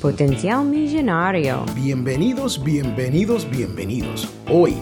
Potencial Millonario. Bienvenidos, bienvenidos, bienvenidos. Hoy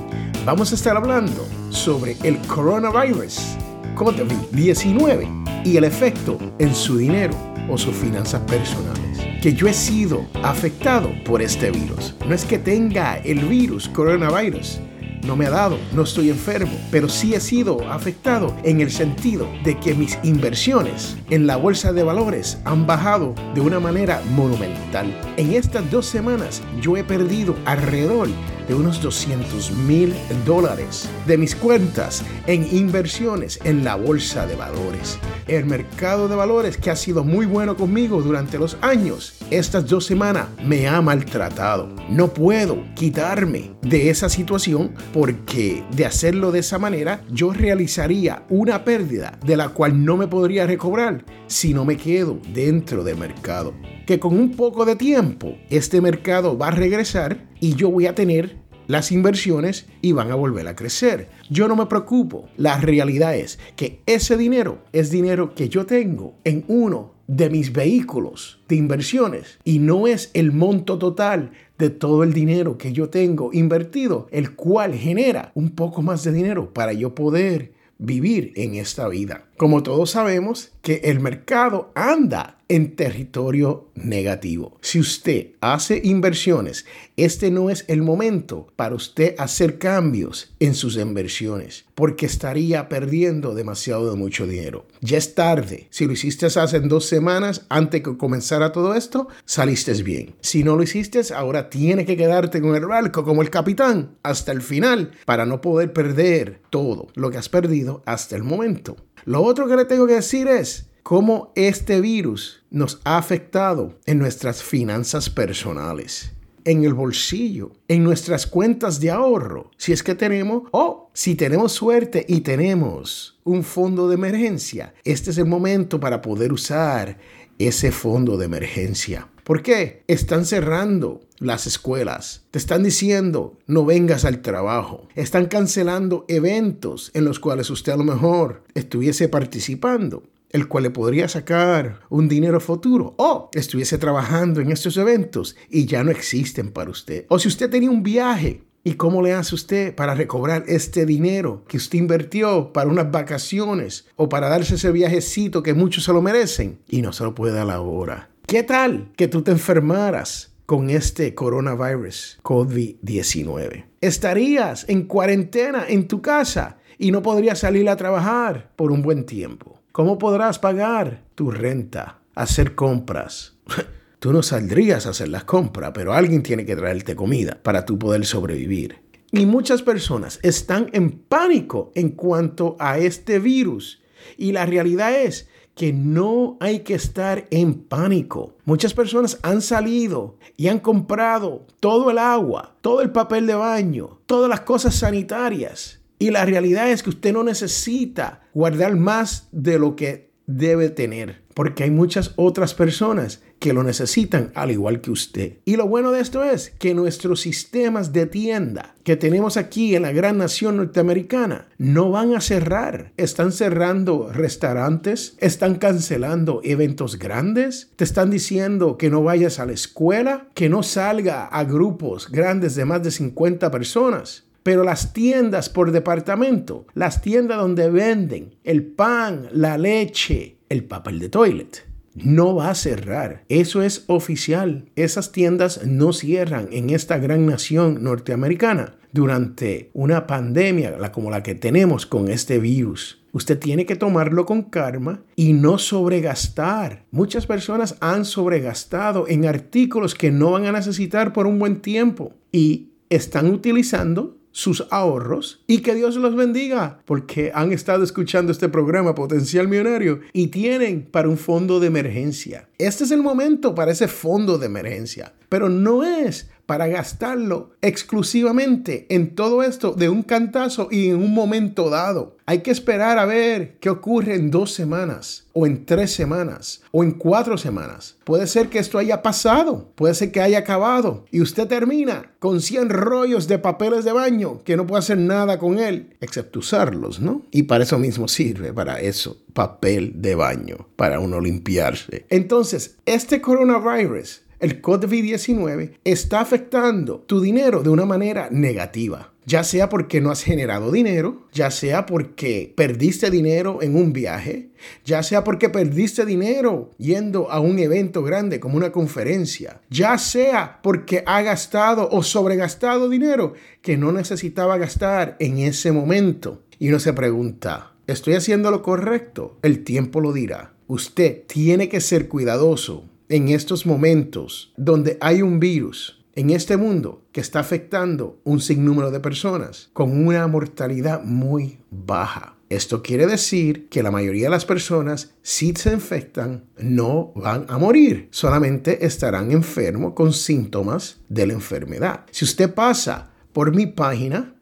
vamos a estar hablando sobre el coronavirus COVID-19 y el efecto en su dinero o sus finanzas personales. Que yo he sido afectado por este virus. No es que tenga el virus coronavirus, no me ha dado, no estoy enfermo, pero sí he sido afectado en el sentido de que mis inversiones en la bolsa de valores han bajado de una manera monumental. En estas dos semanas yo he perdido alrededor de unos 200 mil dólares de mis cuentas en inversiones en la bolsa de valores. El mercado de valores que ha sido muy bueno conmigo durante los años, estas dos semanas me ha maltratado. No puedo quitarme de esa situación porque de hacerlo de esa manera yo realizaría una pérdida de la cual no me podría recobrar si no me quedo dentro del mercado que con un poco de tiempo este mercado va a regresar y yo voy a tener las inversiones y van a volver a crecer. Yo no me preocupo. La realidad es que ese dinero es dinero que yo tengo en uno de mis vehículos de inversiones y no es el monto total de todo el dinero que yo tengo invertido, el cual genera un poco más de dinero para yo poder vivir en esta vida. Como todos sabemos que el mercado anda en territorio negativo. Si usted hace inversiones, este no es el momento para usted hacer cambios en sus inversiones, porque estaría perdiendo demasiado de mucho dinero. Ya es tarde. Si lo hiciste hace dos semanas antes que comenzara todo esto, saliste bien. Si no lo hiciste, ahora tiene que quedarte con el barco como el capitán hasta el final para no poder perder todo lo que has perdido hasta el momento. Lo otro que le tengo que decir es, cómo este virus nos ha afectado en nuestras finanzas personales en el bolsillo, en nuestras cuentas de ahorro, si es que tenemos, o si tenemos suerte y tenemos un fondo de emergencia, este es el momento para poder usar ese fondo de emergencia. ¿Por qué? Están cerrando las escuelas. Te están diciendo no vengas al trabajo. Están cancelando eventos en los cuales usted a lo mejor estuviese participando el cual le podría sacar un dinero futuro o estuviese trabajando en estos eventos y ya no existen para usted. O si usted tenía un viaje ¿Y cómo le hace usted para recobrar este dinero que usted invirtió para unas vacaciones o para darse ese viajecito que muchos se lo merecen y no se lo puede dar ahora? ¿Qué tal que tú te enfermaras con este coronavirus COVID-19? Estarías en cuarentena en tu casa y no podrías salir a trabajar por un buen tiempo. ¿Cómo podrás pagar tu renta, hacer compras? Tú no saldrías a hacer las compras, pero alguien tiene que traerte comida para tú poder sobrevivir. Y muchas personas están en pánico en cuanto a este virus. Y la realidad es que no hay que estar en pánico. Muchas personas han salido y han comprado todo el agua, todo el papel de baño, todas las cosas sanitarias y la realidad es que usted no necesita guardar más de lo que debe tener, porque hay muchas otras personas que lo necesitan al igual que usted. Y lo bueno de esto es que nuestros sistemas de tienda que tenemos aquí en la gran nación norteamericana no van a cerrar. Están cerrando restaurantes, están cancelando eventos grandes, te están diciendo que no vayas a la escuela, que no salga a grupos grandes de más de 50 personas. Pero las tiendas por departamento, las tiendas donde venden el pan, la leche, el papel de toilet, no va a cerrar. Eso es oficial. Esas tiendas no cierran en esta gran nación norteamericana durante una pandemia como la que tenemos con este virus. Usted tiene que tomarlo con calma y no sobregastar. Muchas personas han sobregastado en artículos que no van a necesitar por un buen tiempo y están utilizando sus ahorros y que Dios los bendiga porque han estado escuchando este programa Potencial Millonario y tienen para un fondo de emergencia. Este es el momento para ese fondo de emergencia, pero no es para gastarlo exclusivamente en todo esto de un cantazo y en un momento dado. Hay que esperar a ver qué ocurre en dos semanas, o en tres semanas, o en cuatro semanas. Puede ser que esto haya pasado, puede ser que haya acabado, y usted termina con 100 rollos de papeles de baño que no puede hacer nada con él, excepto usarlos, ¿no? Y para eso mismo sirve, para eso, papel de baño, para uno limpiarse. Entonces, este coronavirus el COVID-19 está afectando tu dinero de una manera negativa. Ya sea porque no has generado dinero, ya sea porque perdiste dinero en un viaje, ya sea porque perdiste dinero yendo a un evento grande como una conferencia, ya sea porque ha gastado o sobregastado dinero que no necesitaba gastar en ese momento. Y uno se pregunta, ¿estoy haciendo lo correcto? El tiempo lo dirá. Usted tiene que ser cuidadoso en estos momentos donde hay un virus en este mundo que está afectando un sinnúmero de personas con una mortalidad muy baja. Esto quiere decir que la mayoría de las personas, si se infectan, no van a morir, solamente estarán enfermos con síntomas de la enfermedad. Si usted pasa por mi página,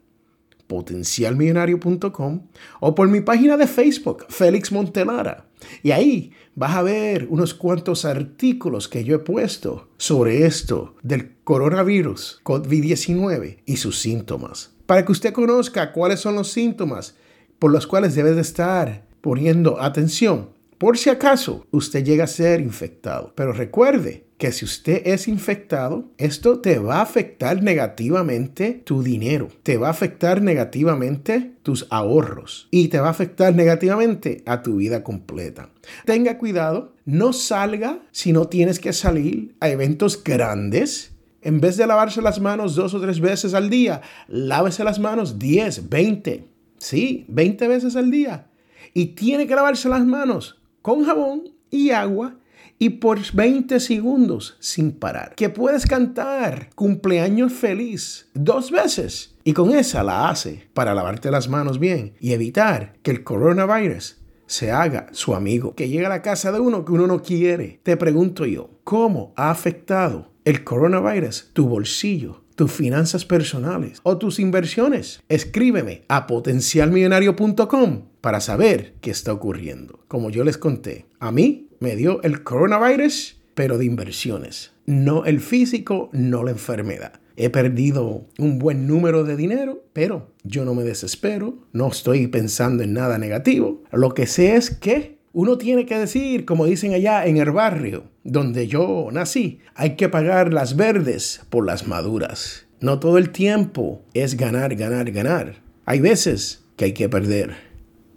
potencialmillonario.com, o por mi página de Facebook, Félix Montelara, y ahí vas a ver unos cuantos artículos que yo he puesto sobre esto del coronavirus COVID-19 y sus síntomas. Para que usted conozca cuáles son los síntomas por los cuales debe de estar poniendo atención. Por si acaso usted llega a ser infectado. Pero recuerde, que si usted es infectado, esto te va a afectar negativamente tu dinero, te va a afectar negativamente tus ahorros y te va a afectar negativamente a tu vida completa. Tenga cuidado, no salga si no tienes que salir a eventos grandes. En vez de lavarse las manos dos o tres veces al día, lávese las manos 10, 20, sí, 20 veces al día. Y tiene que lavarse las manos con jabón y agua y por 20 segundos sin parar. Que puedes cantar cumpleaños feliz dos veces y con esa la hace para lavarte las manos bien y evitar que el coronavirus se haga su amigo, que llega a la casa de uno que uno no quiere. Te pregunto yo, ¿cómo ha afectado el coronavirus tu bolsillo? tus finanzas personales o tus inversiones. Escríbeme a potencialmillonario.com para saber qué está ocurriendo. Como yo les conté, a mí me dio el coronavirus, pero de inversiones. No el físico, no la enfermedad. He perdido un buen número de dinero, pero yo no me desespero, no estoy pensando en nada negativo. Lo que sé es que uno tiene que decir, como dicen allá en el barrio donde yo nací, hay que pagar las verdes por las maduras. No todo el tiempo es ganar, ganar, ganar. Hay veces que hay que perder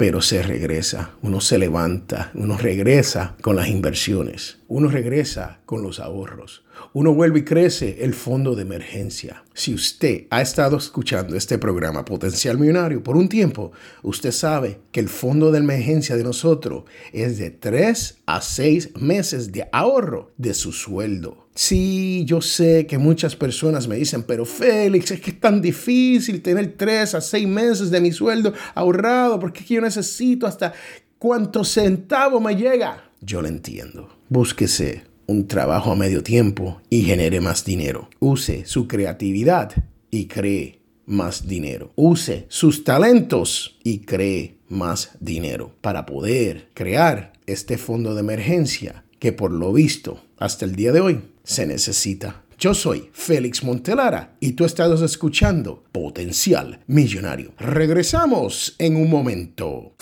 pero se regresa, uno se levanta, uno regresa con las inversiones, uno regresa con los ahorros, uno vuelve y crece el fondo de emergencia. Si usted ha estado escuchando este programa Potencial Millonario por un tiempo, usted sabe que el fondo de emergencia de nosotros es de 3 a 6 meses de ahorro de su sueldo. Sí, yo sé que muchas personas me dicen, pero Félix, es que es tan difícil tener 3 a 6 meses de mi sueldo ahorrado porque yo necesito hasta cuánto centavo me llega. Yo lo entiendo. Búsquese un trabajo a medio tiempo y genere más dinero. Use su creatividad y cree más dinero. Use sus talentos y cree más dinero para poder crear este fondo de emergencia que por lo visto hasta el día de hoy se necesita. Yo soy Félix Montelara y tú estás escuchando Potencial Millonario. Regresamos en un momento.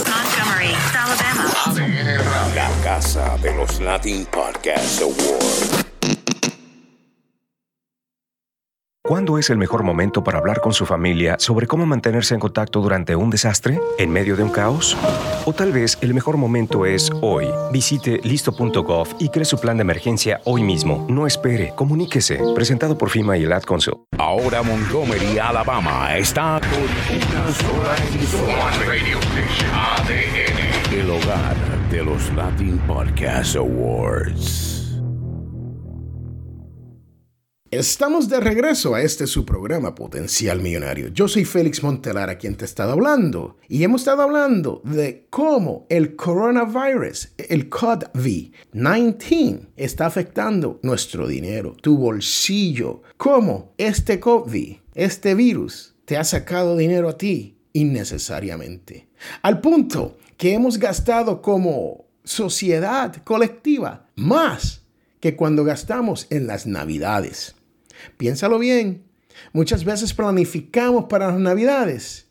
La casa de los Latin Podcast Awards. ¿Cuándo es el mejor momento para hablar con su familia sobre cómo mantenerse en contacto durante un desastre? ¿En medio de un caos? O tal vez el mejor momento es hoy. Visite listo.gov y cree su plan de emergencia hoy mismo. No espere, comuníquese. Presentado por FIMA y el Ad Council. Ahora Montgomery, Alabama está con una sola emisora. El hogar de los Latin Podcast Awards. Estamos de regreso a este su programa Potencial Millonario. Yo soy Félix Montelar, a quien te he estado hablando. Y hemos estado hablando de cómo el coronavirus, el COVID-19, está afectando nuestro dinero, tu bolsillo. Cómo este COVID, este virus, te ha sacado dinero a ti innecesariamente. Al punto que hemos gastado como sociedad colectiva más que cuando gastamos en las navidades. Piénsalo bien. Muchas veces planificamos para las navidades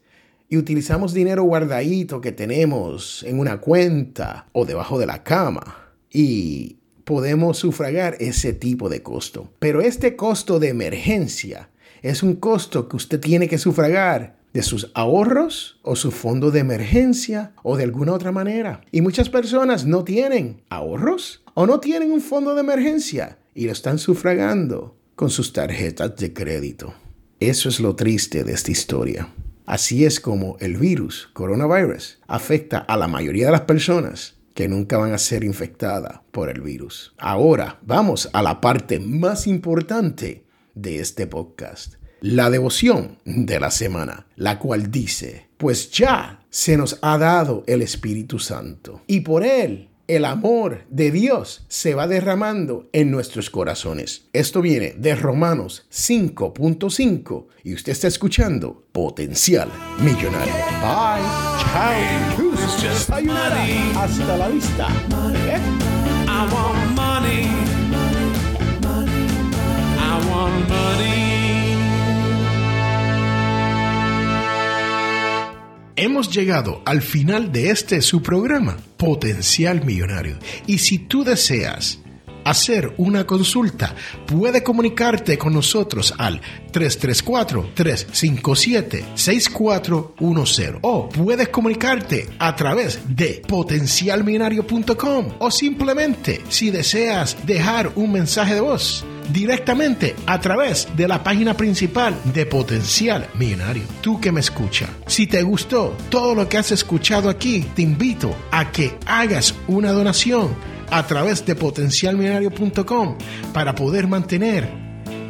y utilizamos dinero guardadito que tenemos en una cuenta o debajo de la cama y podemos sufragar ese tipo de costo. Pero este costo de emergencia es un costo que usted tiene que sufragar de sus ahorros o su fondo de emergencia o de alguna otra manera. Y muchas personas no tienen ahorros o no tienen un fondo de emergencia y lo están sufragando con sus tarjetas de crédito. Eso es lo triste de esta historia. Así es como el virus, coronavirus, afecta a la mayoría de las personas que nunca van a ser infectadas por el virus. Ahora vamos a la parte más importante de este podcast, la devoción de la semana, la cual dice, pues ya se nos ha dado el Espíritu Santo y por él el amor de Dios se va derramando en nuestros corazones. Esto viene de Romanos 5.5 y usted está escuchando Potencial Millonario. Bye. Chao. Hasta la vista. ¿Eh? Hemos llegado al final de este su programa, Potencial Millonario. Y si tú deseas hacer una consulta, puede comunicarte con nosotros al 334-357-6410 o puedes comunicarte a través de potencialmillonario.com o simplemente si deseas dejar un mensaje de voz directamente a través de la página principal de Potencial Millonario. Tú que me escucha, si te gustó todo lo que has escuchado aquí, te invito a que hagas una donación a través de potencialmillonario.com para poder mantener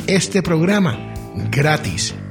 este programa gratis